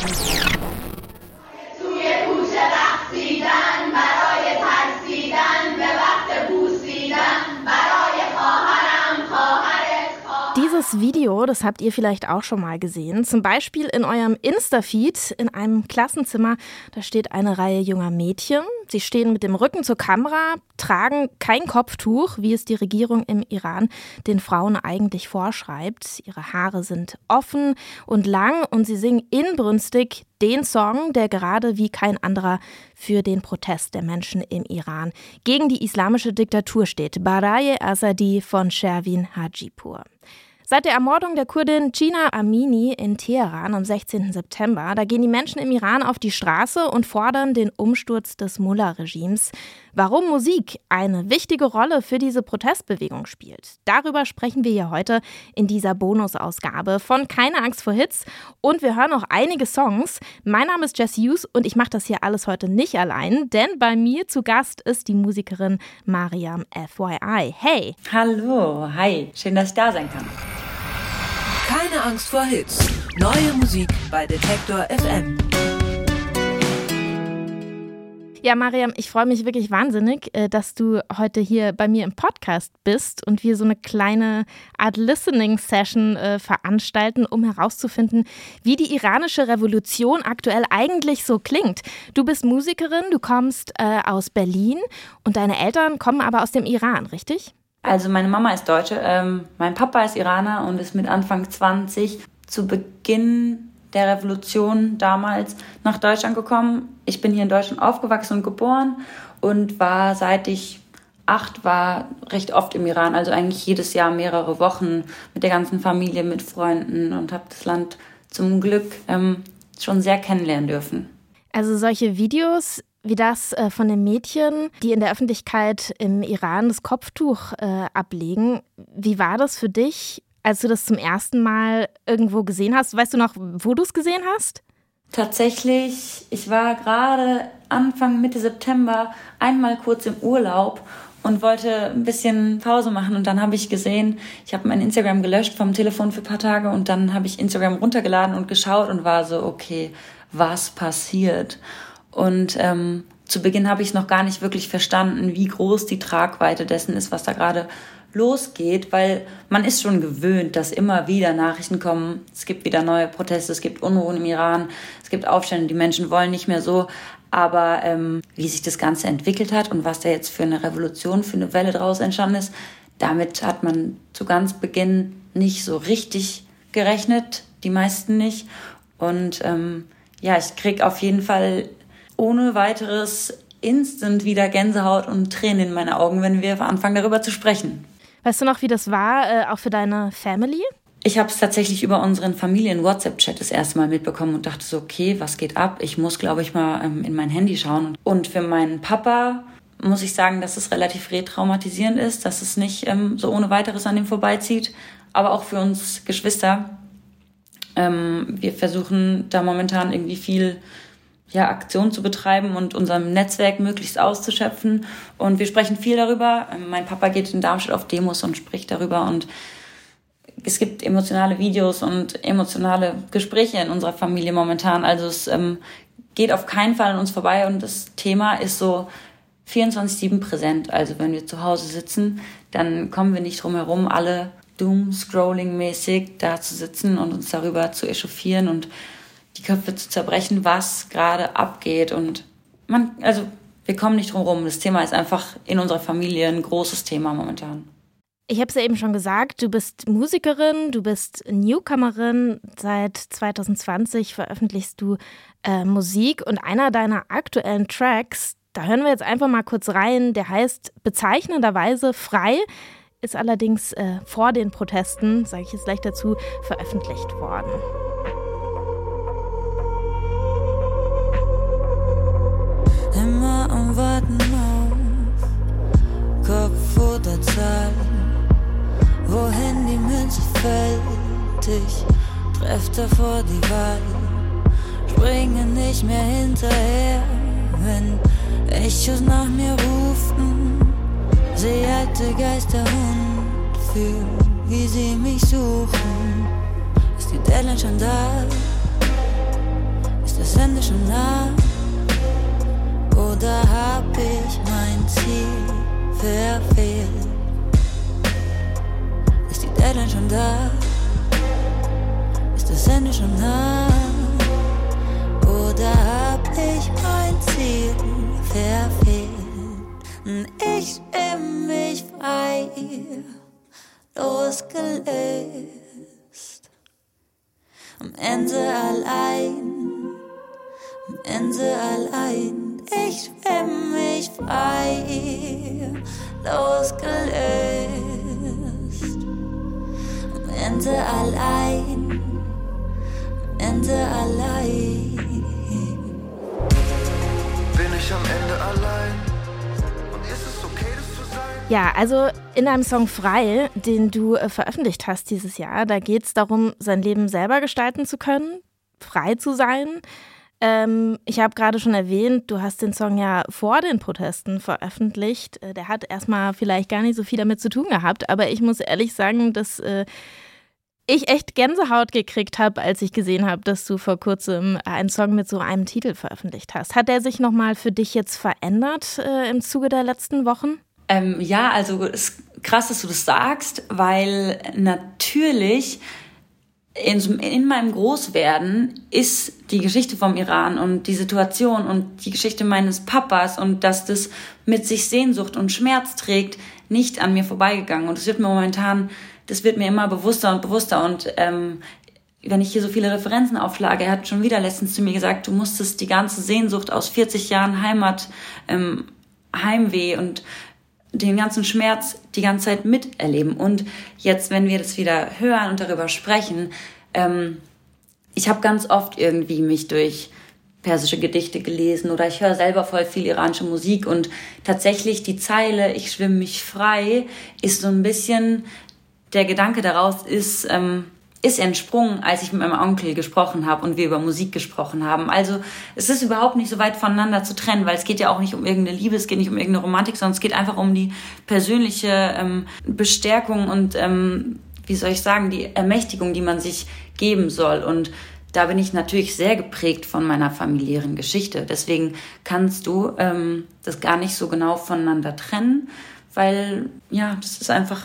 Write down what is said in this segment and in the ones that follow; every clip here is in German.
Thank you. Dieses Video, das habt ihr vielleicht auch schon mal gesehen. Zum Beispiel in eurem Insta-Feed in einem Klassenzimmer. Da steht eine Reihe junger Mädchen. Sie stehen mit dem Rücken zur Kamera, tragen kein Kopftuch, wie es die Regierung im Iran den Frauen eigentlich vorschreibt. Ihre Haare sind offen und lang und sie singen inbrünstig den Song, der gerade wie kein anderer für den Protest der Menschen im Iran gegen die islamische Diktatur steht. Baraye Azadi von Sherwin Hajipur. Seit der Ermordung der Kurdin Gina Amini in Teheran am 16. September, da gehen die Menschen im Iran auf die Straße und fordern den Umsturz des Mullah-Regimes. Warum Musik eine wichtige Rolle für diese Protestbewegung spielt, darüber sprechen wir hier heute in dieser Bonusausgabe von Keine Angst vor Hits. Und wir hören auch einige Songs. Mein Name ist Jess Hughes und ich mache das hier alles heute nicht allein, denn bei mir zu Gast ist die Musikerin Mariam FYI. Hey! Hallo, hi, schön, dass ich da sein kann. Keine Angst vor Hits. Neue Musik bei Detektor FM. Ja, Mariam, ich freue mich wirklich wahnsinnig, äh, dass du heute hier bei mir im Podcast bist und wir so eine kleine Art Listening-Session äh, veranstalten, um herauszufinden, wie die iranische Revolution aktuell eigentlich so klingt. Du bist Musikerin, du kommst äh, aus Berlin und deine Eltern kommen aber aus dem Iran, richtig? Also meine Mama ist Deutsche, ähm, mein Papa ist Iraner und ist mit Anfang 20 zu Beginn der Revolution damals nach Deutschland gekommen. Ich bin hier in Deutschland aufgewachsen und geboren und war seit ich acht war recht oft im Iran, also eigentlich jedes Jahr mehrere Wochen mit der ganzen Familie, mit Freunden und habe das Land zum Glück ähm, schon sehr kennenlernen dürfen. Also solche Videos wie das äh, von den Mädchen, die in der Öffentlichkeit im Iran das Kopftuch äh, ablegen. Wie war das für dich, als du das zum ersten Mal irgendwo gesehen hast? Weißt du noch, wo du es gesehen hast? Tatsächlich, ich war gerade Anfang, Mitte September einmal kurz im Urlaub und wollte ein bisschen Pause machen und dann habe ich gesehen, ich habe mein Instagram gelöscht vom Telefon für ein paar Tage und dann habe ich Instagram runtergeladen und geschaut und war so, okay, was passiert? Und ähm, zu Beginn habe ich noch gar nicht wirklich verstanden, wie groß die Tragweite dessen ist, was da gerade losgeht, weil man ist schon gewöhnt, dass immer wieder Nachrichten kommen. Es gibt wieder neue Proteste, es gibt Unruhen im Iran, es gibt Aufstände, die Menschen wollen nicht mehr so. Aber ähm, wie sich das Ganze entwickelt hat und was da jetzt für eine Revolution, für eine Welle draus entstanden ist, damit hat man zu ganz Beginn nicht so richtig gerechnet, die meisten nicht. Und ähm, ja, ich krieg auf jeden Fall ohne weiteres instant wieder Gänsehaut und Tränen in meine Augen, wenn wir anfangen darüber zu sprechen. Weißt du noch, wie das war, äh, auch für deine Family? Ich habe es tatsächlich über unseren Familien-WhatsApp-Chat das erste Mal mitbekommen und dachte so, okay, was geht ab? Ich muss, glaube ich, mal ähm, in mein Handy schauen. Und für meinen Papa muss ich sagen, dass es relativ retraumatisierend ist, dass es nicht ähm, so ohne weiteres an ihm vorbeizieht. Aber auch für uns Geschwister. Ähm, wir versuchen da momentan irgendwie viel ja, Aktion zu betreiben und unserem Netzwerk möglichst auszuschöpfen. Und wir sprechen viel darüber. Mein Papa geht in Darmstadt auf Demos und spricht darüber und es gibt emotionale Videos und emotionale Gespräche in unserer Familie momentan. Also es ähm, geht auf keinen Fall an uns vorbei und das Thema ist so 24-7 präsent. Also wenn wir zu Hause sitzen, dann kommen wir nicht drum herum, alle Doom-Scrolling-mäßig da zu sitzen und uns darüber zu echauffieren und die Köpfe zu zerbrechen, was gerade abgeht. Und man, also wir kommen nicht drum rum. Das Thema ist einfach in unserer Familie ein großes Thema momentan. Ich habe es ja eben schon gesagt, du bist Musikerin, du bist Newcomerin. Seit 2020 veröffentlichst du äh, Musik und einer deiner aktuellen Tracks, da hören wir jetzt einfach mal kurz rein, der heißt bezeichnenderweise Frei, ist allerdings äh, vor den Protesten, sage ich jetzt gleich dazu, veröffentlicht worden. Warten auf Kopf oder Zahl. Wohin die Münze fällt, ich treff davor die Wahl. Springe nicht mehr hinterher, wenn Echos nach mir rufen. Seh alte Geister und fühl, wie sie mich suchen. Ist die Deadline schon da? oder hab ich mein Ziel verfehlt? Ist die Deadline schon da? Ist das Ende schon nah? Oder hab ich mein Ziel verfehlt? Hm, ich bin mich frei, losgelöst. Am Ende allein, am Ende allein. Ich bin mich frei losgelöst. Am Ende allein, am Ende allein. Bin ich am Ende allein? Ja, also in einem Song Frei, den du äh, veröffentlicht hast dieses Jahr, da geht es darum, sein Leben selber gestalten zu können, frei zu sein. Ähm, ich habe gerade schon erwähnt, du hast den Song ja vor den Protesten veröffentlicht. Äh, der hat erstmal vielleicht gar nicht so viel damit zu tun gehabt, aber ich muss ehrlich sagen, dass äh, ich echt Gänsehaut gekriegt habe, als ich gesehen habe, dass du vor kurzem einen Song mit so einem Titel veröffentlicht hast. Hat der sich nochmal für dich jetzt verändert äh, im Zuge der letzten Wochen? Ähm, ja, also es ist krass, dass du das sagst, weil natürlich in, in meinem Großwerden ist die Geschichte vom Iran und die Situation und die Geschichte meines Papas und dass das mit sich Sehnsucht und Schmerz trägt, nicht an mir vorbeigegangen. Und es wird mir momentan, das wird mir immer bewusster und bewusster. Und ähm, wenn ich hier so viele Referenzen aufschlage, er hat schon wieder letztens zu mir gesagt, du musstest die ganze Sehnsucht aus 40 Jahren Heimat, ähm, Heimweh und den ganzen Schmerz die ganze Zeit miterleben. Und jetzt, wenn wir das wieder hören und darüber sprechen, ähm, ich habe ganz oft irgendwie mich durch persische Gedichte gelesen oder ich höre selber voll viel iranische Musik und tatsächlich die Zeile Ich schwimme mich frei ist so ein bisschen der Gedanke daraus ist, ähm, ist entsprungen, als ich mit meinem Onkel gesprochen habe und wir über Musik gesprochen haben. Also es ist überhaupt nicht so weit voneinander zu trennen, weil es geht ja auch nicht um irgendeine Liebe, es geht nicht um irgendeine Romantik, sondern es geht einfach um die persönliche ähm, Bestärkung und, ähm, wie soll ich sagen, die Ermächtigung, die man sich geben soll. Und da bin ich natürlich sehr geprägt von meiner familiären Geschichte. Deswegen kannst du ähm, das gar nicht so genau voneinander trennen, weil ja, das ist einfach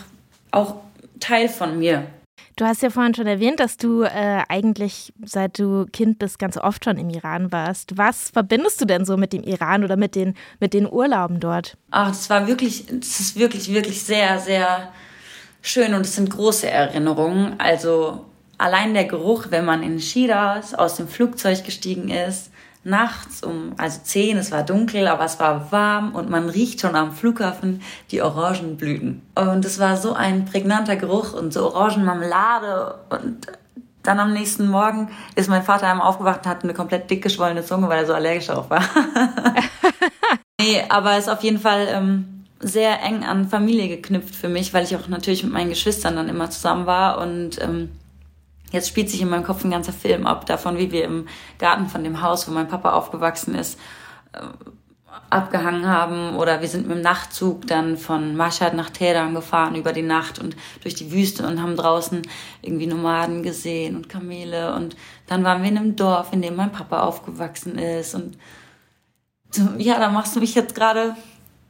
auch Teil von mir. Du hast ja vorhin schon erwähnt, dass du äh, eigentlich seit du Kind bist ganz oft schon im Iran warst. Was verbindest du denn so mit dem Iran oder mit den, mit den Urlauben dort? Ach, das war wirklich, das ist wirklich, wirklich sehr, sehr schön und es sind große Erinnerungen. Also allein der Geruch, wenn man in Shiraz aus dem Flugzeug gestiegen ist, nachts um, also zehn, es war dunkel, aber es war warm und man riecht schon am Flughafen die Orangenblüten. Und es war so ein prägnanter Geruch und so Orangenmarmelade und dann am nächsten Morgen ist mein Vater einmal aufgewacht und hatte eine komplett dick geschwollene Zunge, weil er so allergisch drauf war. nee, aber es ist auf jeden Fall ähm, sehr eng an Familie geknüpft für mich, weil ich auch natürlich mit meinen Geschwistern dann immer zusammen war und ähm, Jetzt spielt sich in meinem Kopf ein ganzer Film ab, davon, wie wir im Garten von dem Haus, wo mein Papa aufgewachsen ist, äh, abgehangen haben. Oder wir sind mit dem Nachtzug dann von Mashhad nach Teheran gefahren über die Nacht und durch die Wüste und haben draußen irgendwie Nomaden gesehen und Kamele. Und dann waren wir in einem Dorf, in dem mein Papa aufgewachsen ist. Und ja, da machst du mich jetzt gerade,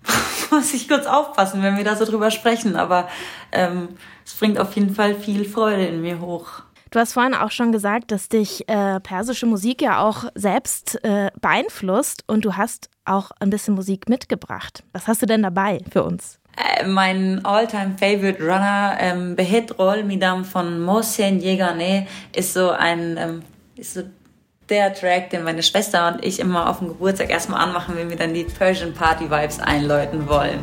muss ich kurz aufpassen, wenn wir da so drüber sprechen, aber ähm, es bringt auf jeden Fall viel Freude in mir hoch. Du hast vorhin auch schon gesagt, dass dich äh, persische Musik ja auch selbst äh, beeinflusst und du hast auch ein bisschen Musik mitgebracht. Was hast du denn dabei für uns? Äh, mein all-time favorite Runner, ähm, Behet Rol Midam von Mohsen Yegane, ist so ein, ähm, ist so der Track, den meine Schwester und ich immer auf dem Geburtstag erstmal anmachen, wenn wir dann die Persian Party Vibes einläuten wollen.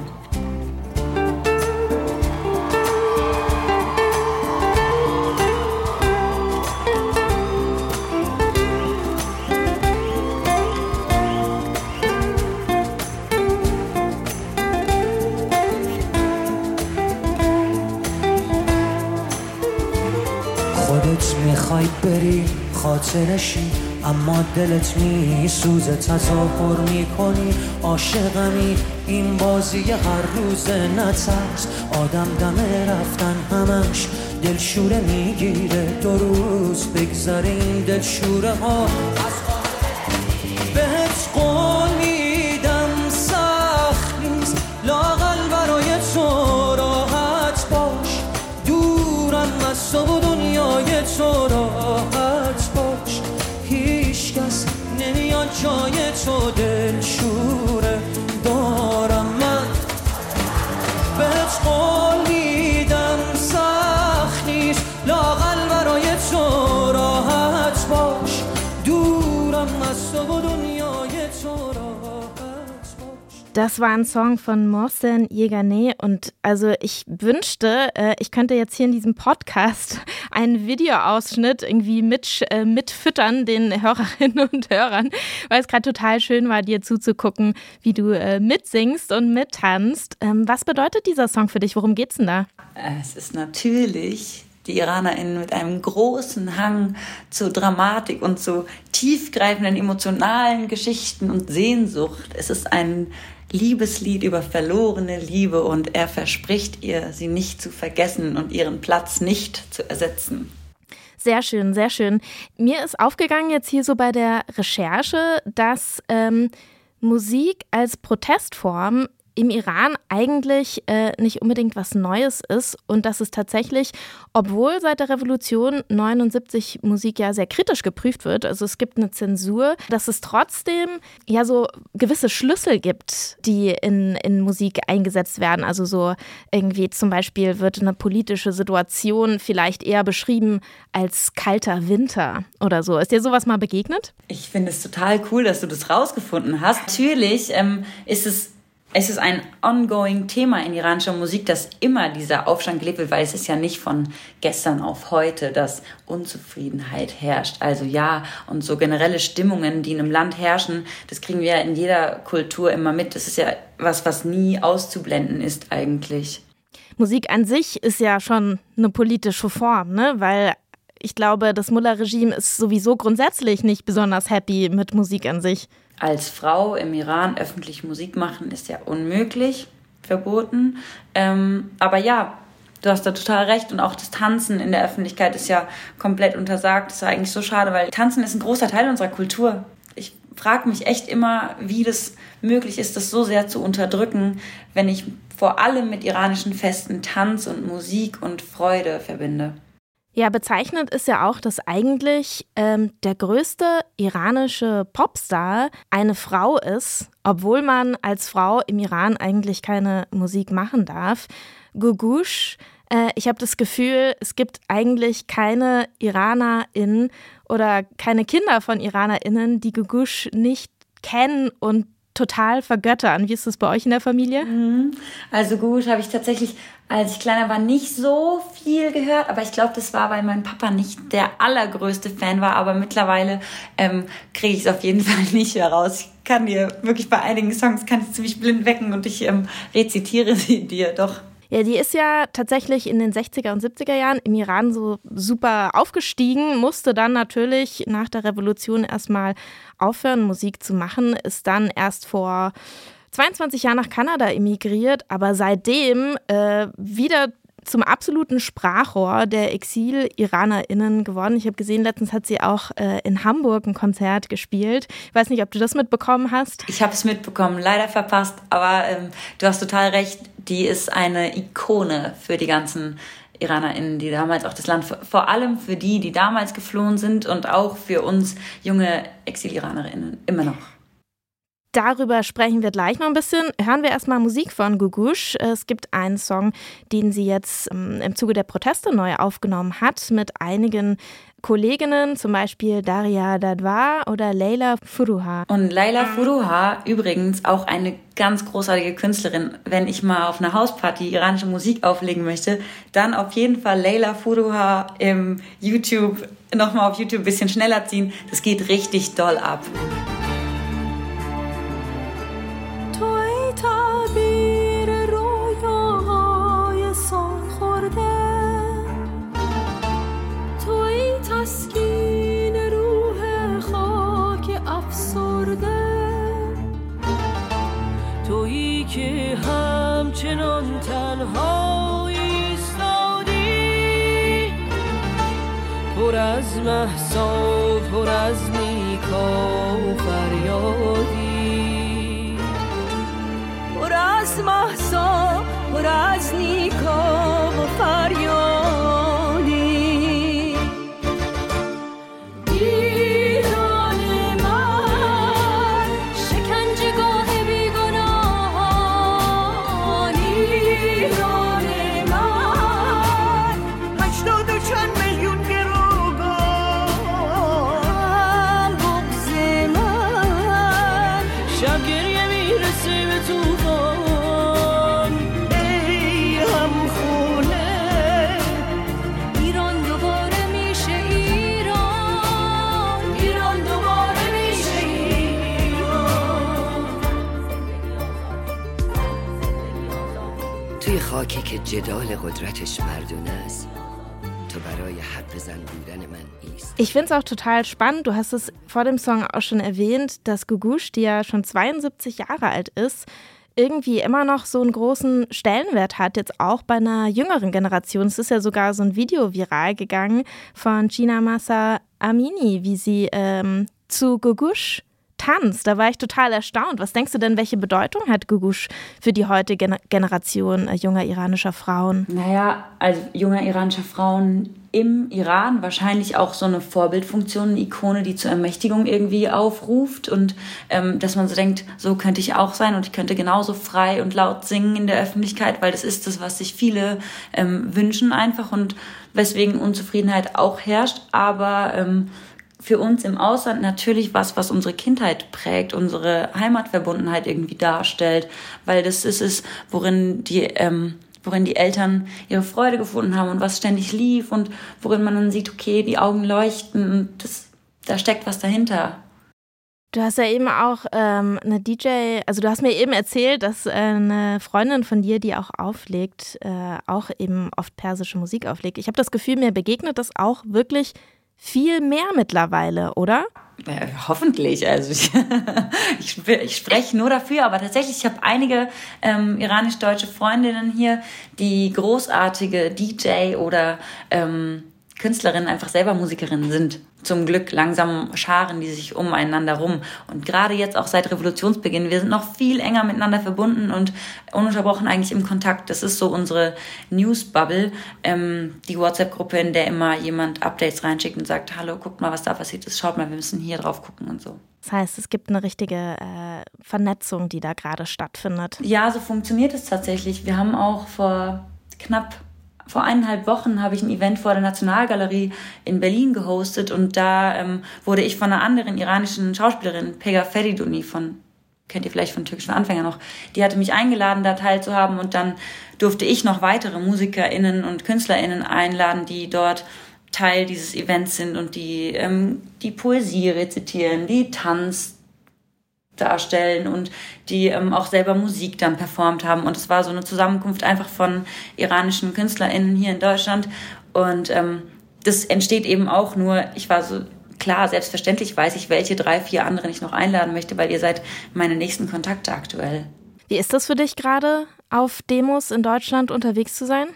خاطرشی اما دلت میسوزه تظاهر می‌کنی. عاشقمی این بازی هر روز نترس. آدم دمه رفتن همش دلشوره می‌گیره. دو روز بگذارین دلشوره ها بهت قول میدم سخت نیست. لاغل برای تو راحت باش. دورم از تو دنیای تو راحت شاید شده Das war ein Song von Mohsen Yegane und also ich wünschte, äh, ich könnte jetzt hier in diesem Podcast einen Videoausschnitt irgendwie mit, äh, mitfüttern den Hörerinnen und Hörern, weil es gerade total schön war, dir zuzugucken, wie du äh, mitsingst und mittanzt. Ähm, was bedeutet dieser Song für dich? Worum geht's denn da? Es ist natürlich die IranerInnen mit einem großen Hang zu Dramatik und zu tiefgreifenden emotionalen Geschichten und Sehnsucht. Es ist ein Liebeslied über verlorene Liebe und er verspricht ihr, sie nicht zu vergessen und ihren Platz nicht zu ersetzen. Sehr schön, sehr schön. Mir ist aufgegangen jetzt hier so bei der Recherche, dass ähm, Musik als Protestform im Iran eigentlich äh, nicht unbedingt was Neues ist und dass es tatsächlich, obwohl seit der Revolution 79 Musik ja sehr kritisch geprüft wird, also es gibt eine Zensur, dass es trotzdem ja so gewisse Schlüssel gibt, die in, in Musik eingesetzt werden. Also so irgendwie zum Beispiel wird eine politische Situation vielleicht eher beschrieben als kalter Winter oder so. Ist dir sowas mal begegnet? Ich finde es total cool, dass du das rausgefunden hast. Natürlich ähm, ist es es ist ein ongoing Thema in iranischer Musik, dass immer dieser Aufstand gelebt wird, weil es ist ja nicht von gestern auf heute, dass Unzufriedenheit herrscht. Also ja, und so generelle Stimmungen, die in einem Land herrschen, das kriegen wir ja in jeder Kultur immer mit. Das ist ja was, was nie auszublenden ist eigentlich. Musik an sich ist ja schon eine politische Form, ne? Weil ich glaube, das Mullah-Regime ist sowieso grundsätzlich nicht besonders happy mit Musik an sich als Frau im Iran öffentlich Musik machen ist ja unmöglich, verboten. Ähm, aber ja, du hast da total recht. Und auch das Tanzen in der Öffentlichkeit ist ja komplett untersagt. Das ist eigentlich so schade, weil Tanzen ist ein großer Teil unserer Kultur. Ich frage mich echt immer, wie das möglich ist, das so sehr zu unterdrücken, wenn ich vor allem mit iranischen Festen Tanz und Musik und Freude verbinde. Ja, bezeichnend ist ja auch, dass eigentlich ähm, der größte iranische Popstar eine Frau ist, obwohl man als Frau im Iran eigentlich keine Musik machen darf. Gugush, äh, ich habe das Gefühl, es gibt eigentlich keine IranerInnen oder keine Kinder von IranerInnen, die Gugush nicht kennen und total vergöttern. Wie ist das bei euch in der Familie? Mhm. Also gut, habe ich tatsächlich, als ich kleiner war, nicht so viel gehört, aber ich glaube, das war, weil mein Papa nicht der allergrößte Fan war, aber mittlerweile ähm, kriege ich es auf jeden Fall nicht heraus. Ich kann dir wirklich bei einigen Songs kann ich ziemlich blind wecken und ich ähm, rezitiere sie dir doch. Ja, die ist ja tatsächlich in den 60er und 70er Jahren im Iran so super aufgestiegen, musste dann natürlich nach der Revolution erstmal aufhören, Musik zu machen, ist dann erst vor 22 Jahren nach Kanada emigriert, aber seitdem äh, wieder zum absoluten Sprachrohr der Exil-IranerInnen geworden. Ich habe gesehen, letztens hat sie auch äh, in Hamburg ein Konzert gespielt. Ich weiß nicht, ob du das mitbekommen hast. Ich habe es mitbekommen, leider verpasst, aber ähm, du hast total recht. Die ist eine Ikone für die ganzen IranerInnen, die damals auch das Land, vor allem für die, die damals geflohen sind und auch für uns junge Exil-IranerInnen immer noch. Darüber sprechen wir gleich noch ein bisschen. Hören wir erstmal Musik von Gugush. Es gibt einen Song, den sie jetzt ähm, im Zuge der Proteste neu aufgenommen hat mit einigen Kolleginnen, zum Beispiel Daria Dadwa oder Leila Furuha. Und Leila Furuha übrigens auch eine ganz großartige Künstlerin. Wenn ich mal auf einer Hausparty iranische Musik auflegen möchte, dann auf jeden Fall Leila Furuha im YouTube, nochmal auf YouTube ein bisschen schneller ziehen. Das geht richtig doll ab. همچنان تنها ایستادی. پر از محسا پر از نیکا و فریادی. پر از محسا پر از نیکا و فریادی. قدرتش مردونه است تو برای حرف بزن بودن من ایست Ich finde es auch total spannend. Du hast es vor dem Song auch schon erwähnt, dass Gugush, die ja schon 72 Jahre alt ist, irgendwie immer noch so einen großen Stellenwert hat, jetzt auch bei einer jüngeren Generation. Es ist ja sogar so ein Video viral gegangen von Gina Massa Amini, wie sie ähm, zu Gugush tanzt. Da war ich total erstaunt. Was denkst du denn, welche Bedeutung hat Gugush für die heutige Generation äh, junger iranischer Frauen? Naja, also junger iranischer Frauen im Iran wahrscheinlich auch so eine Vorbildfunktion, eine Ikone, die zur Ermächtigung irgendwie aufruft und ähm, dass man so denkt, so könnte ich auch sein und ich könnte genauso frei und laut singen in der Öffentlichkeit, weil das ist das, was sich viele ähm, wünschen einfach und weswegen Unzufriedenheit auch herrscht, aber ähm, für uns im Ausland natürlich was, was unsere Kindheit prägt, unsere Heimatverbundenheit irgendwie darstellt, weil das ist es, worin die ähm, worin die Eltern ihre Freude gefunden haben und was ständig lief und worin man dann sieht, okay, die Augen leuchten und das, da steckt was dahinter. Du hast ja eben auch ähm, eine DJ, also du hast mir eben erzählt, dass äh, eine Freundin von dir, die auch auflegt, äh, auch eben oft persische Musik auflegt. Ich habe das Gefühl, mir begegnet das auch wirklich viel mehr mittlerweile, oder? Ja, hoffentlich. Also ich, ich, ich, spreche nur dafür, aber tatsächlich, ich habe einige ähm, iranisch-deutsche Freundinnen hier, die großartige DJ oder ähm, Künstlerinnen einfach selber Musikerinnen sind. Zum Glück langsam scharen die sich umeinander rum. Und gerade jetzt auch seit Revolutionsbeginn, wir sind noch viel enger miteinander verbunden und ununterbrochen eigentlich im Kontakt. Das ist so unsere News-Bubble, ähm, die WhatsApp-Gruppe, in der immer jemand Updates reinschickt und sagt, hallo, guckt mal, was da passiert ist, schaut mal, wir müssen hier drauf gucken und so. Das heißt, es gibt eine richtige äh, Vernetzung, die da gerade stattfindet. Ja, so funktioniert es tatsächlich. Wir haben auch vor knapp vor eineinhalb Wochen habe ich ein Event vor der Nationalgalerie in Berlin gehostet und da ähm, wurde ich von einer anderen iranischen Schauspielerin, Pega Feriduni von kennt ihr vielleicht von türkischen Anfänger noch, die hatte mich eingeladen, da teilzuhaben und dann durfte ich noch weitere MusikerInnen und KünstlerInnen einladen, die dort Teil dieses Events sind und die ähm, die Poesie rezitieren, die Tanz darstellen und die ähm, auch selber Musik dann performt haben. Und es war so eine Zusammenkunft einfach von iranischen KünstlerInnen hier in Deutschland. Und ähm, das entsteht eben auch nur, ich war so, klar, selbstverständlich weiß ich, welche drei, vier anderen ich noch einladen möchte, weil ihr seid meine nächsten Kontakte aktuell. Wie ist das für dich gerade, auf Demos in Deutschland unterwegs zu sein?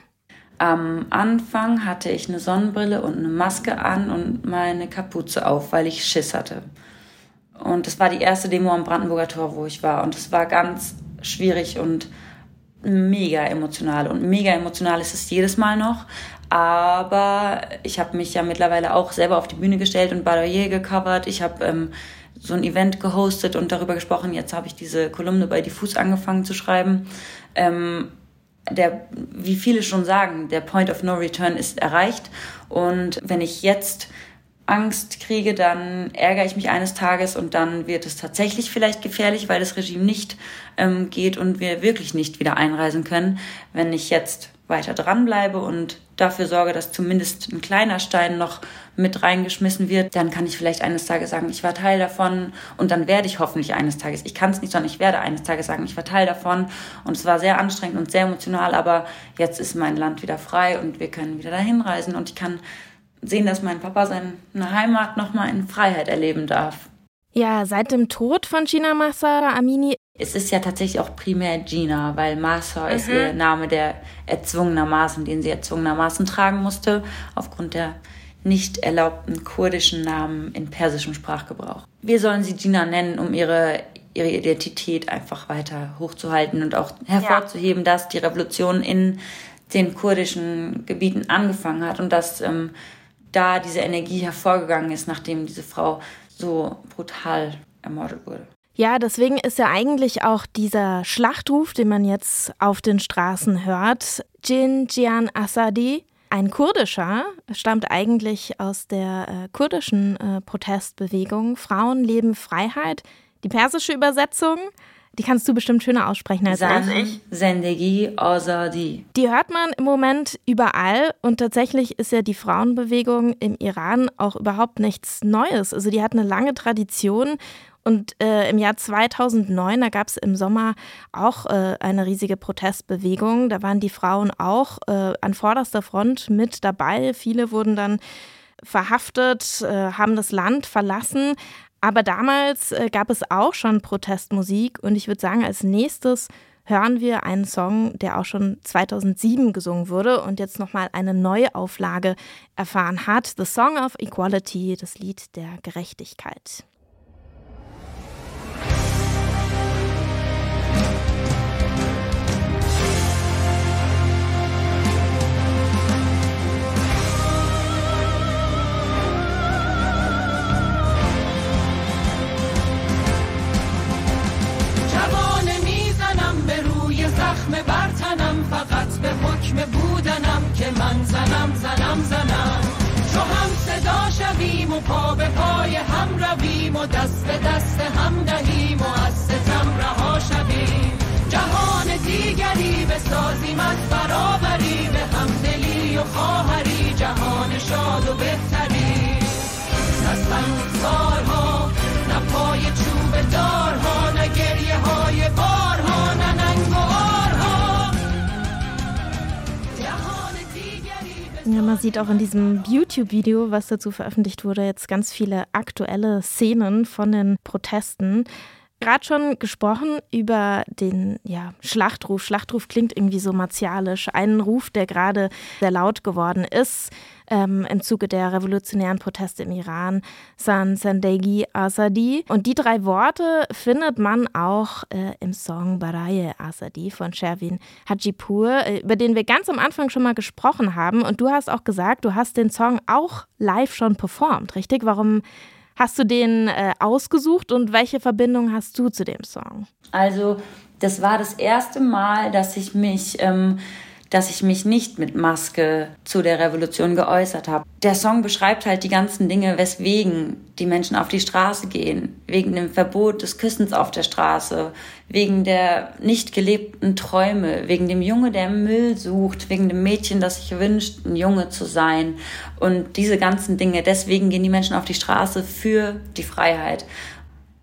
Am Anfang hatte ich eine Sonnenbrille und eine Maske an und meine Kapuze auf, weil ich Schiss hatte. Und das war die erste Demo am Brandenburger Tor, wo ich war. Und es war ganz schwierig und mega emotional. Und mega emotional ist es jedes Mal noch. Aber ich habe mich ja mittlerweile auch selber auf die Bühne gestellt und Badoyer gecovert. Ich habe ähm, so ein Event gehostet und darüber gesprochen. Jetzt habe ich diese Kolumne bei Diffus angefangen zu schreiben. Ähm, der, wie viele schon sagen, der Point of No Return ist erreicht. Und wenn ich jetzt Angst kriege, dann ärgere ich mich eines Tages und dann wird es tatsächlich vielleicht gefährlich, weil das Regime nicht ähm, geht und wir wirklich nicht wieder einreisen können. Wenn ich jetzt weiter dranbleibe und dafür sorge, dass zumindest ein kleiner Stein noch mit reingeschmissen wird, dann kann ich vielleicht eines Tages sagen, ich war Teil davon und dann werde ich hoffentlich eines Tages, ich kann es nicht, sondern ich werde eines Tages sagen, ich war Teil davon und es war sehr anstrengend und sehr emotional, aber jetzt ist mein Land wieder frei und wir können wieder dahin reisen und ich kann sehen, dass mein Papa seine Heimat nochmal in Freiheit erleben darf. Ja, seit dem Tod von Gina Massa Amini. Es ist ja tatsächlich auch primär Gina, weil Massa mhm. ist ihr Name, der erzwungenermaßen, den sie erzwungenermaßen tragen musste, aufgrund der nicht erlaubten kurdischen Namen in persischem Sprachgebrauch. Wir sollen sie Gina nennen, um ihre, ihre Identität einfach weiter hochzuhalten und auch hervorzuheben, ja. dass die Revolution in den kurdischen Gebieten angefangen hat und dass ähm, da diese Energie hervorgegangen ist, nachdem diese Frau so brutal ermordet wurde. Ja, deswegen ist ja eigentlich auch dieser Schlachtruf, den man jetzt auf den Straßen hört, Jin Jian Asadi, ein kurdischer, stammt eigentlich aus der äh, kurdischen äh, Protestbewegung Frauen leben Freiheit. Die persische Übersetzung die kannst du bestimmt schöner aussprechen als Sag ich. Zendegi Azadi. Die hört man im Moment überall und tatsächlich ist ja die Frauenbewegung im Iran auch überhaupt nichts Neues. Also die hat eine lange Tradition Und äh, im Jahr 2009, da gab es im Sommer auch äh, eine riesige Protestbewegung. Da waren die Frauen auch äh, an vorderster Front mit dabei. Viele wurden dann verhaftet, äh, haben das Land verlassen. Aber damals äh, gab es auch schon Protestmusik und ich würde sagen, als nächstes hören wir einen Song, der auch schon 2007 gesungen wurde und jetzt nochmal eine Neuauflage erfahren hat. The Song of Equality, das Lied der Gerechtigkeit. حکم بودنم که من زنم زنم زنم. چو هم صدا شویم و پا به پای هم رویم و دست به دست هم دهیم و از ستم رها شویم. جهان دیگری بسازیم از برابری به همدلی و خواهری جهان شاد و بهتری. از سالها نه پای چوب دارها Ja, man sieht auch in diesem YouTube-Video, was dazu veröffentlicht wurde, jetzt ganz viele aktuelle Szenen von den Protesten. Gerade schon gesprochen über den ja, Schlachtruf. Schlachtruf klingt irgendwie so martialisch. Einen Ruf, der gerade sehr laut geworden ist ähm, im Zuge der revolutionären Proteste im Iran, San Sandegi Asadi. Und die drei Worte findet man auch äh, im Song Baraye Asadi von Sherwin Hajipur, äh, über den wir ganz am Anfang schon mal gesprochen haben. Und du hast auch gesagt, du hast den Song auch live schon performt, richtig? Warum hast du den äh, ausgesucht und welche Verbindung hast du zu dem Song? Also, das war das erste Mal, dass ich mich ähm, dass ich mich nicht mit Maske zu der Revolution geäußert habe. Der Song beschreibt halt die ganzen Dinge, weswegen die Menschen auf die Straße gehen. Wegen dem Verbot des Küssens auf der Straße, wegen der nicht gelebten Träume, wegen dem Junge, der Müll sucht, wegen dem Mädchen, das sich wünscht, ein Junge zu sein. Und diese ganzen Dinge, deswegen gehen die Menschen auf die Straße für die Freiheit.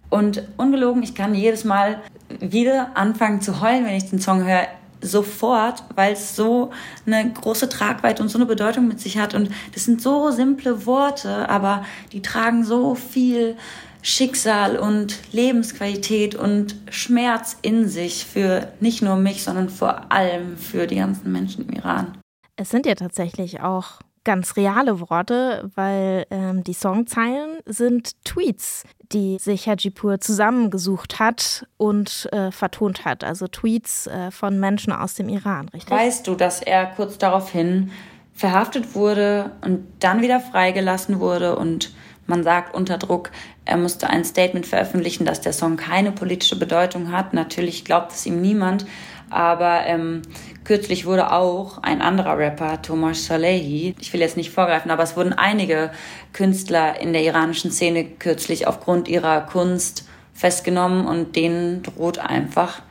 Und ungelogen, ich kann jedes Mal wieder anfangen zu heulen, wenn ich den Song höre sofort, weil es so eine große Tragweite und so eine Bedeutung mit sich hat. Und das sind so simple Worte, aber die tragen so viel Schicksal und Lebensqualität und Schmerz in sich für nicht nur mich, sondern vor allem für die ganzen Menschen im Iran. Es sind ja tatsächlich auch ganz reale Worte, weil ähm, die Songzeilen sind Tweets, die sich Hajipur zusammengesucht hat und äh, vertont hat. Also Tweets äh, von Menschen aus dem Iran, richtig? Weißt du, dass er kurz daraufhin verhaftet wurde und dann wieder freigelassen wurde und man sagt unter Druck, er musste ein Statement veröffentlichen, dass der Song keine politische Bedeutung hat. Natürlich glaubt es ihm niemand, aber ähm, Kürzlich wurde auch ein anderer Rapper, Thomas Salehi, ich will jetzt nicht vorgreifen, aber es wurden einige Künstler in der iranischen Szene kürzlich aufgrund ihrer Kunst festgenommen und denen droht einfach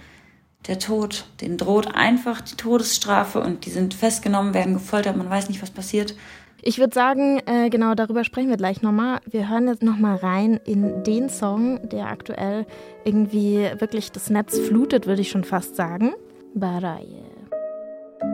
der Tod. Denen droht einfach die Todesstrafe und die sind festgenommen, werden gefoltert, man weiß nicht, was passiert. Ich würde sagen, äh, genau darüber sprechen wir gleich nochmal. Wir hören jetzt nochmal rein in den Song, der aktuell irgendwie wirklich das Netz flutet, würde ich schon fast sagen. Baraye.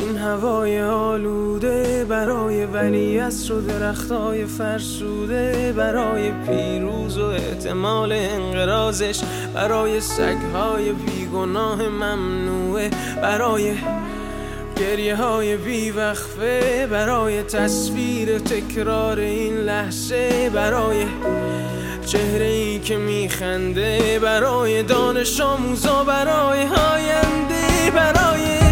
این هوای آلوده برای ولی و درختای فرسوده برای پیروز و احتمال انقرازش برای سگهای بیگناه ممنوعه برای گریه های بیوقفه برای تصویر تکرار این لحظه برای چهره ای که میخنده برای دانش آموزا برای آینده برای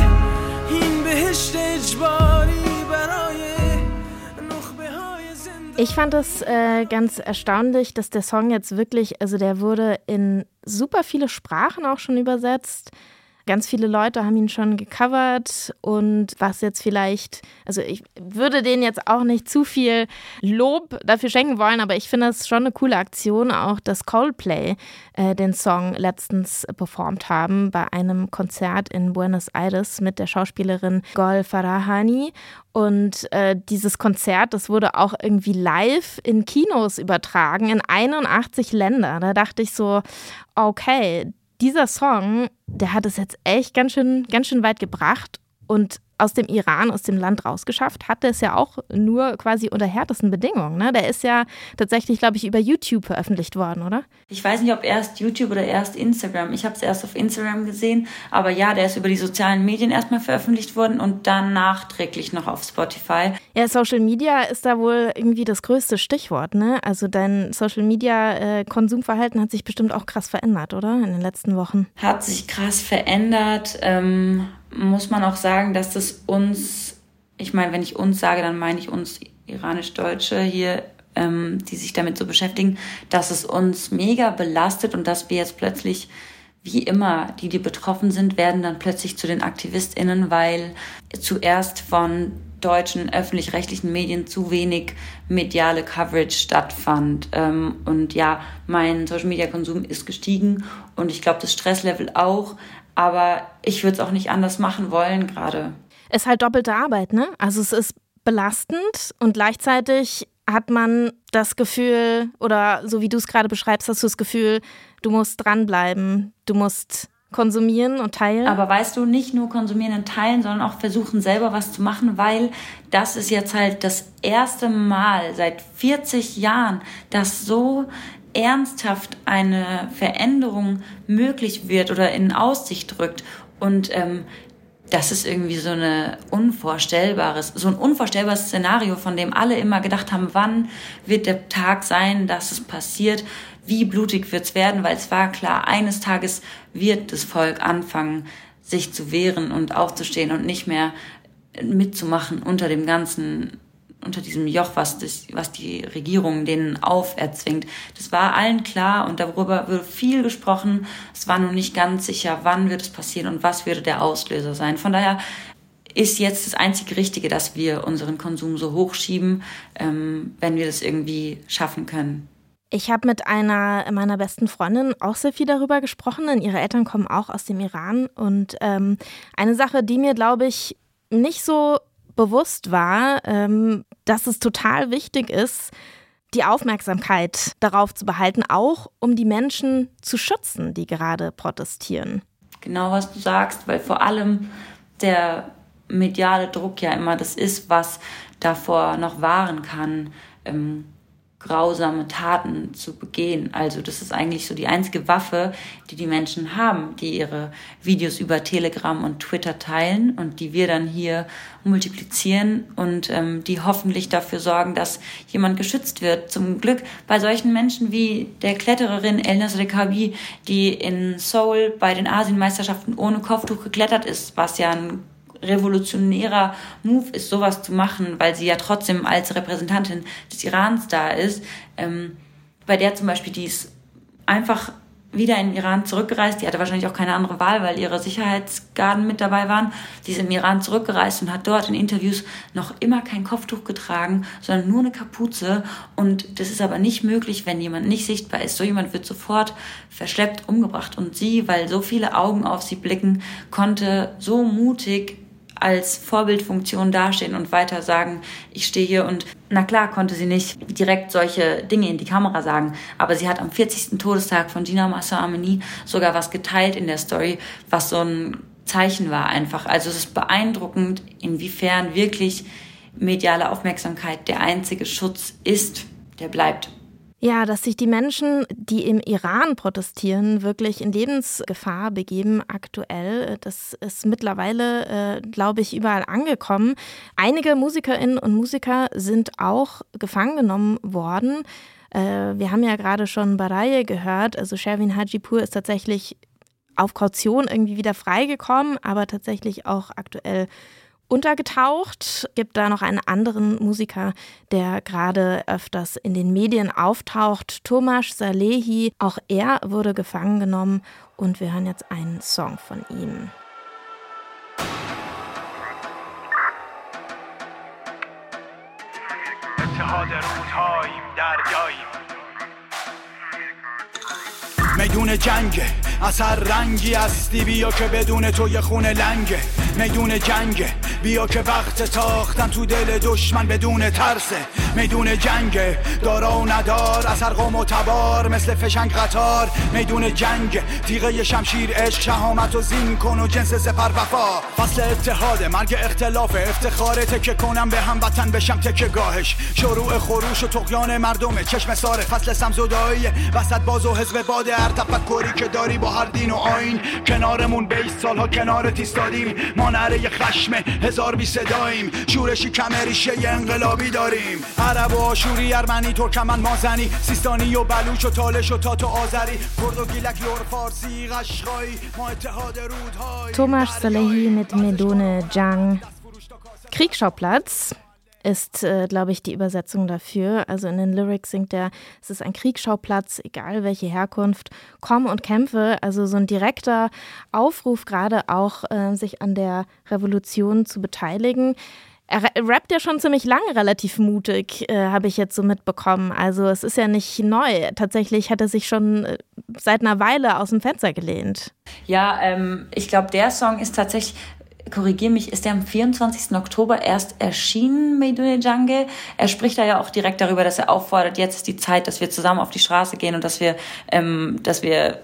Ich fand es äh, ganz erstaunlich, dass der Song jetzt wirklich, also der wurde in super viele Sprachen auch schon übersetzt. Ganz viele Leute haben ihn schon gecovert und was jetzt vielleicht, also ich würde denen jetzt auch nicht zu viel Lob dafür schenken wollen, aber ich finde es schon eine coole Aktion, auch dass Coldplay äh, den Song letztens performt haben bei einem Konzert in Buenos Aires mit der Schauspielerin Gol Farahani. Und äh, dieses Konzert, das wurde auch irgendwie live in Kinos übertragen in 81 Ländern. Da dachte ich so, okay, dieser Song, der hat es jetzt echt ganz schön, ganz schön weit gebracht. Und aus dem Iran, aus dem Land rausgeschafft, hat er es ja auch nur quasi unter härtesten Bedingungen. Ne? Der ist ja tatsächlich, glaube ich, über YouTube veröffentlicht worden, oder? Ich weiß nicht, ob erst YouTube oder erst Instagram. Ich habe es erst auf Instagram gesehen, aber ja, der ist über die sozialen Medien erstmal veröffentlicht worden und dann nachträglich noch auf Spotify. Ja, Social Media ist da wohl irgendwie das größte Stichwort, ne? Also dein Social Media äh, Konsumverhalten hat sich bestimmt auch krass verändert, oder? In den letzten Wochen. Hat sich krass verändert. Ähm muss man auch sagen, dass das uns, ich meine, wenn ich uns sage, dann meine ich uns iranisch-Deutsche hier, ähm, die sich damit so beschäftigen, dass es uns mega belastet und dass wir jetzt plötzlich, wie immer, die, die betroffen sind, werden dann plötzlich zu den AktivistInnen, weil zuerst von deutschen öffentlich-rechtlichen Medien zu wenig mediale Coverage stattfand. Ähm, und ja, mein Social-Media-Konsum ist gestiegen und ich glaube, das Stresslevel auch. Aber ich würde es auch nicht anders machen wollen gerade. Es ist halt doppelte Arbeit, ne? Also es ist belastend und gleichzeitig hat man das Gefühl, oder so wie du es gerade beschreibst, hast du das Gefühl, du musst dranbleiben, du musst konsumieren und teilen. Aber weißt du, nicht nur konsumieren und teilen, sondern auch versuchen selber was zu machen, weil das ist jetzt halt das erste Mal seit 40 Jahren, dass so ernsthaft eine Veränderung möglich wird oder in Aussicht drückt. Und ähm, das ist irgendwie so eine unvorstellbares, so ein unvorstellbares Szenario, von dem alle immer gedacht haben, wann wird der Tag sein, dass es passiert, wie blutig wird's werden, weil es war klar, eines Tages wird das Volk anfangen, sich zu wehren und aufzustehen und nicht mehr mitzumachen unter dem ganzen unter diesem Joch, was, das, was die Regierung denen auferzwingt. Das war allen klar und darüber wurde viel gesprochen. Es war nur nicht ganz sicher, wann wird es passieren und was würde der Auslöser sein. Von daher ist jetzt das einzige Richtige, dass wir unseren Konsum so hochschieben, ähm, wenn wir das irgendwie schaffen können. Ich habe mit einer meiner besten Freundinnen auch sehr viel darüber gesprochen, denn ihre Eltern kommen auch aus dem Iran. Und ähm, eine Sache, die mir, glaube ich, nicht so bewusst war, ähm, dass es total wichtig ist, die Aufmerksamkeit darauf zu behalten, auch um die Menschen zu schützen, die gerade protestieren. Genau, was du sagst, weil vor allem der mediale Druck ja immer das ist, was davor noch wahren kann. Ähm, grausame Taten zu begehen. Also das ist eigentlich so die einzige Waffe, die die Menschen haben, die ihre Videos über Telegram und Twitter teilen und die wir dann hier multiplizieren und ähm, die hoffentlich dafür sorgen, dass jemand geschützt wird. Zum Glück bei solchen Menschen wie der Klettererin Elnas Rekabi, die in Seoul bei den Asienmeisterschaften ohne Kopftuch geklettert ist, was ja ein revolutionärer Move ist, sowas zu machen, weil sie ja trotzdem als Repräsentantin des Irans da ist. Ähm, bei der zum Beispiel, die ist einfach wieder in den Iran zurückgereist. Die hatte wahrscheinlich auch keine andere Wahl, weil ihre Sicherheitsgarden mit dabei waren. Die ist im Iran zurückgereist und hat dort in Interviews noch immer kein Kopftuch getragen, sondern nur eine Kapuze. Und das ist aber nicht möglich, wenn jemand nicht sichtbar ist. So jemand wird sofort verschleppt, umgebracht. Und sie, weil so viele Augen auf sie blicken, konnte so mutig als Vorbildfunktion dastehen und weiter sagen, ich stehe hier und na klar konnte sie nicht direkt solche Dinge in die Kamera sagen, aber sie hat am 40. Todestag von Gina Massa Amini sogar was geteilt in der Story, was so ein Zeichen war einfach. Also es ist beeindruckend, inwiefern wirklich mediale Aufmerksamkeit der einzige Schutz ist, der bleibt. Ja, dass sich die Menschen, die im Iran protestieren, wirklich in Lebensgefahr begeben aktuell, das ist mittlerweile, äh, glaube ich, überall angekommen. Einige Musikerinnen und Musiker sind auch gefangen genommen worden. Äh, wir haben ja gerade schon Baraye gehört, also Sherwin Hajipur ist tatsächlich auf Kaution irgendwie wieder freigekommen, aber tatsächlich auch aktuell untergetaucht. Gibt da noch einen anderen Musiker, der gerade öfters in den Medien auftaucht, Tomasz Salehi. Auch er wurde gefangen genommen und wir hören jetzt einen Song von ihm. اتحاد رودهاییم دریاییم میدون جنگه اثر رنگی هستی بیا که بدون تو یه خونه لنگه میدون جنگه بیا که وقت تاختن تو دل دشمن بدون ترسه. میدون جنگه دارا و ندار اثر قوم و تبار مثل فشنگ قطار. میدون جنگ تیغه شمشیر عشق شهامت و زین کن و جنس زپر وفا. فصل اتحاد مرگ اختلاف افتخارته که کنم به هم وطن بشم تکه گاهش. شروع خروش و تقیان مردمه چشم ساره فصل سمزودایی وسط باز و حزب باد هر تفکری که داری با هر دین و آین. کنارمون بیست سالها کنار تیستادیم. ما نره خشم هزار بی صداییم. شورشی کمریشه انقلابی داریم. عرب و آشوری ارمنی ترکمن مازنی سیستانی و بلوچ و تالش و تات و آذری. کرد و گیلک لور فارسی قشقایی. ما اتحاد رودهای Thomas Salehi mit Medone Jang Kriegsschauplatz ist, äh, glaube ich, die Übersetzung dafür. Also in den Lyrics singt er, es ist ein Kriegsschauplatz, egal welche Herkunft, komm und kämpfe. Also so ein direkter Aufruf, gerade auch äh, sich an der Revolution zu beteiligen. Er rappt ja schon ziemlich lange relativ mutig, äh, habe ich jetzt so mitbekommen. Also es ist ja nicht neu. Tatsächlich hat er sich schon äh, seit einer Weile aus dem Fenster gelehnt. Ja, ähm, ich glaube, der Song ist tatsächlich korrigiere mich, ist der am 24. Oktober erst erschienen, Meidune Jange. Er spricht da ja auch direkt darüber, dass er auffordert, jetzt ist die Zeit, dass wir zusammen auf die Straße gehen und dass wir, ähm, dass wir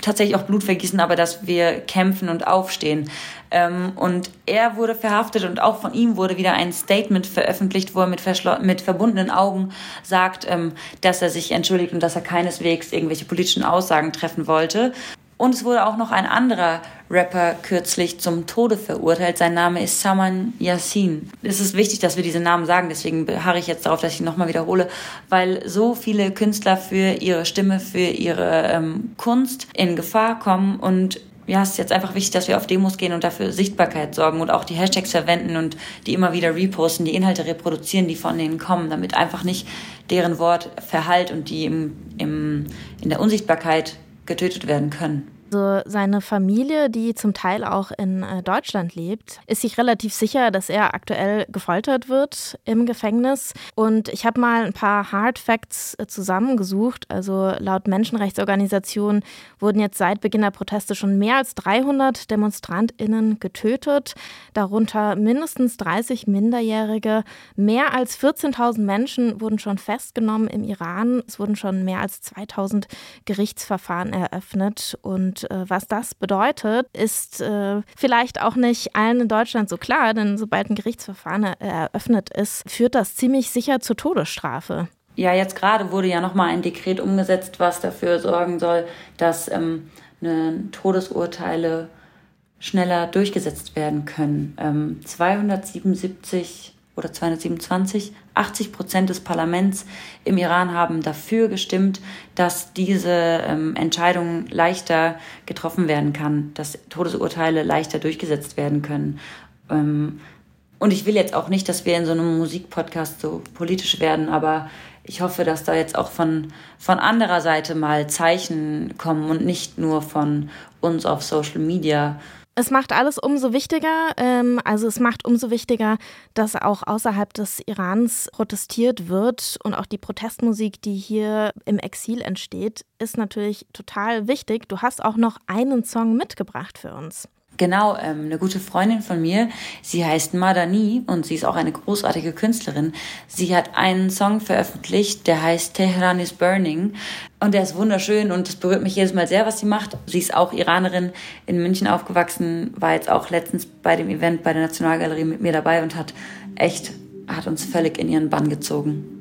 tatsächlich auch Blut vergießen, aber dass wir kämpfen und aufstehen. Ähm, und er wurde verhaftet und auch von ihm wurde wieder ein Statement veröffentlicht, wo er mit, mit verbundenen Augen sagt, ähm, dass er sich entschuldigt und dass er keineswegs irgendwelche politischen Aussagen treffen wollte. Und es wurde auch noch ein anderer Rapper kürzlich zum Tode verurteilt. Sein Name ist Saman Yassin. Es ist wichtig, dass wir diese Namen sagen, deswegen beharre ich jetzt darauf, dass ich ihn nochmal wiederhole, weil so viele Künstler für ihre Stimme, für ihre ähm, Kunst in Gefahr kommen und ja, es ist jetzt einfach wichtig, dass wir auf Demos gehen und dafür Sichtbarkeit sorgen und auch die Hashtags verwenden und die immer wieder reposten, die Inhalte reproduzieren, die von denen kommen, damit einfach nicht deren Wort verhallt und die im, im, in der Unsichtbarkeit getötet werden können. Also seine Familie, die zum Teil auch in äh, Deutschland lebt, ist sich relativ sicher, dass er aktuell gefoltert wird im Gefängnis. Und ich habe mal ein paar Hard Facts äh, zusammengesucht. Also laut Menschenrechtsorganisationen wurden jetzt seit Beginn der Proteste schon mehr als 300 DemonstrantInnen getötet, darunter mindestens 30 Minderjährige. Mehr als 14.000 Menschen wurden schon festgenommen im Iran. Es wurden schon mehr als 2000 Gerichtsverfahren eröffnet und äh, was das bedeutet, ist äh, vielleicht auch nicht allen in Deutschland so klar, denn sobald ein Gerichtsverfahren eröffnet ist, führt das ziemlich sicher zur Todesstrafe. Ja, jetzt gerade wurde ja nochmal ein Dekret umgesetzt, was dafür sorgen soll, dass ähm, ne, Todesurteile schneller durchgesetzt werden können. Ähm, 277 oder 227, 80 Prozent des Parlaments im Iran haben dafür gestimmt, dass diese ähm, Entscheidung leichter getroffen werden kann, dass Todesurteile leichter durchgesetzt werden können. Ähm, und ich will jetzt auch nicht, dass wir in so einem Musikpodcast so politisch werden, aber ich hoffe, dass da jetzt auch von, von anderer Seite mal Zeichen kommen und nicht nur von uns auf Social Media. Es macht alles umso wichtiger, ähm, also es macht umso wichtiger, dass auch außerhalb des Irans protestiert wird und auch die Protestmusik, die hier im Exil entsteht, ist natürlich total wichtig. Du hast auch noch einen Song mitgebracht für uns. Genau, ähm, eine gute Freundin von mir, sie heißt Madani und sie ist auch eine großartige Künstlerin. Sie hat einen Song veröffentlicht, der heißt Tehran is Burning und der ist wunderschön und es berührt mich jedes Mal sehr, was sie macht. Sie ist auch Iranerin, in München aufgewachsen, war jetzt auch letztens bei dem Event bei der Nationalgalerie mit mir dabei und hat echt, hat uns völlig in ihren Bann gezogen.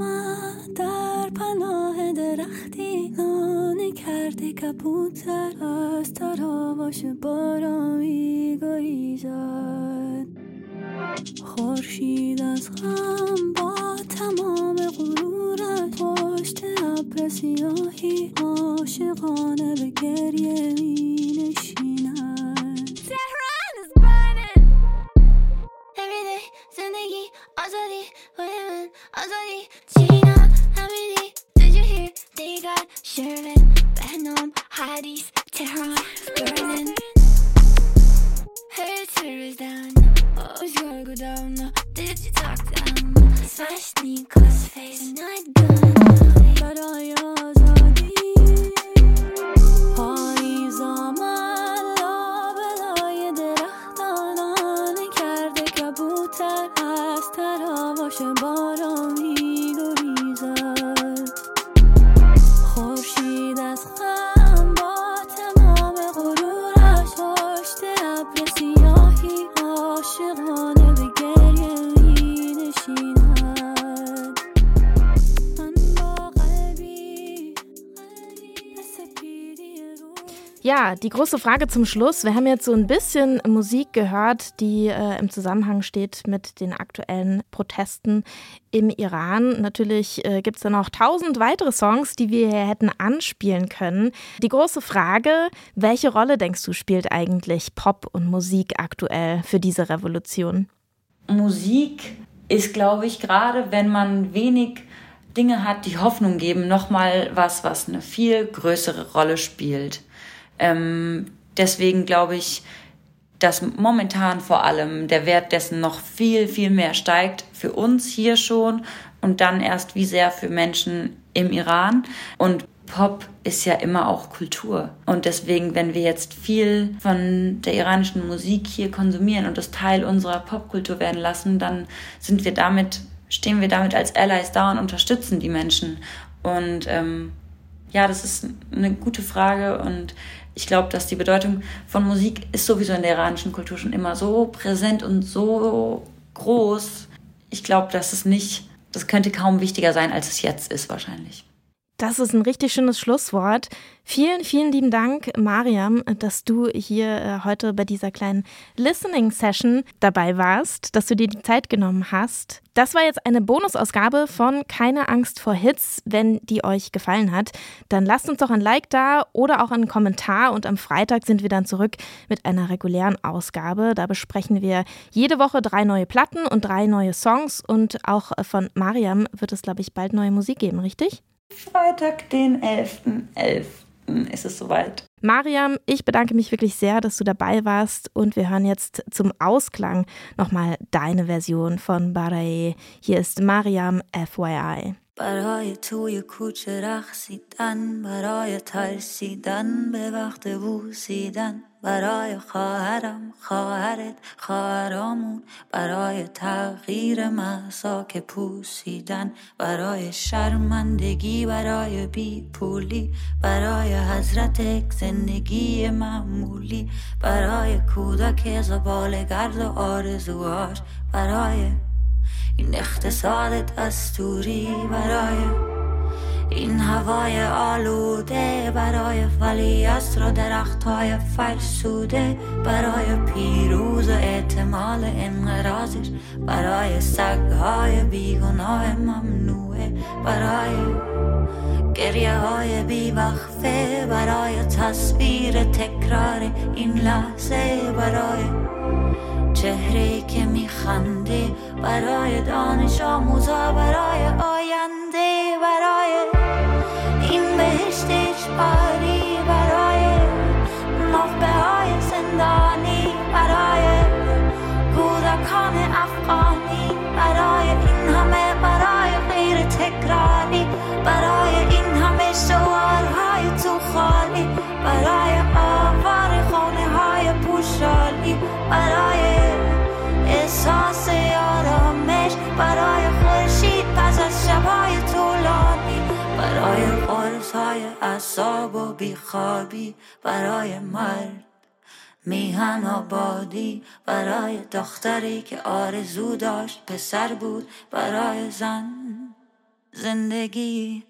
آمد در پناه درختی نانه کرده کبوتر از تراواش بارانی گریزد. خورشید از غم با تمام غرور غرورت پشت ابر سیاهی عاشقانه به گریه می نشینن زندگی آزادی من آزادی. got Sherman, Venom, Hadis, Tehran, Berlin Her terörden go down. Did you talk down me, cause face night I'd But all your از تراواش بارانی Ja, die große Frage zum Schluss. Wir haben jetzt so ein bisschen Musik gehört, die äh, im Zusammenhang steht mit den aktuellen Protesten im Iran. Natürlich äh, gibt es da noch tausend weitere Songs, die wir hier hätten anspielen können. Die große Frage, welche Rolle denkst du spielt eigentlich Pop und Musik aktuell für diese Revolution? Musik ist, glaube ich, gerade wenn man wenig Dinge hat, die Hoffnung geben, nochmal was, was eine viel größere Rolle spielt. Ähm, deswegen glaube ich, dass momentan vor allem der Wert dessen noch viel, viel mehr steigt. Für uns hier schon und dann erst wie sehr für Menschen im Iran. Und Pop ist ja immer auch Kultur. Und deswegen, wenn wir jetzt viel von der iranischen Musik hier konsumieren und das Teil unserer Popkultur werden lassen, dann sind wir damit, stehen wir damit als Allies da und unterstützen die Menschen. Und ähm, ja, das ist eine gute Frage und ich glaube, dass die Bedeutung von Musik ist sowieso in der iranischen Kultur schon immer so präsent und so groß. Ich glaube, dass es nicht, das könnte kaum wichtiger sein, als es jetzt ist wahrscheinlich. Das ist ein richtig schönes Schlusswort. Vielen, vielen lieben Dank, Mariam, dass du hier äh, heute bei dieser kleinen Listening-Session dabei warst, dass du dir die Zeit genommen hast. Das war jetzt eine Bonusausgabe von Keine Angst vor Hits. Wenn die euch gefallen hat, dann lasst uns doch ein Like da oder auch einen Kommentar. Und am Freitag sind wir dann zurück mit einer regulären Ausgabe. Da besprechen wir jede Woche drei neue Platten und drei neue Songs. Und auch von Mariam wird es, glaube ich, bald neue Musik geben, richtig? Freitag, den 11.11. .11. ist es soweit. Mariam, ich bedanke mich wirklich sehr, dass du dabei warst und wir hören jetzt zum Ausklang nochmal deine Version von Barae. Hier ist Mariam FYI. برای توی کوچه رقصیدن برای ترسیدن به وقت بوسیدن برای خواهرم خواهرت خواهرامون. برای تغییر محسا که پوسیدن. برای شرمندگی برای بی پولی برای حضرت زندگی معمولی. برای کودک زبال گرد و آرزوهاش. برای این اقتصاد دستوری. برای این هوای آلوده برای ولی را درخت های فرسوده برای پیروز و احتمال انقرازش برای سگ های بیگناه ممنوعه برای گریه های بیوقفه برای تصویر تکرار این لحظه برای چهره که میخنده برای دانش آموزا برای آینده برای بهشت اجباری برای نخبه های زندانی برای کودکان افغانی برای این همه برای غیر تکراری برای این همه شوارهای تو خالی برای آوار خانه های پوشالی برای احساس آرامش برای خورشید پس از شبهای طولانی برای های اصاب و بیخوابی برای مرد میهن آبادی برای دختری که آرزو داشت پسر بود برای زن زندگی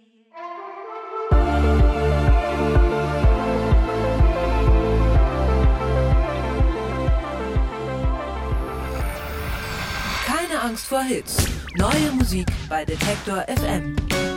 Keine Angst vor Hits. Neue Musik bei Detektor FM.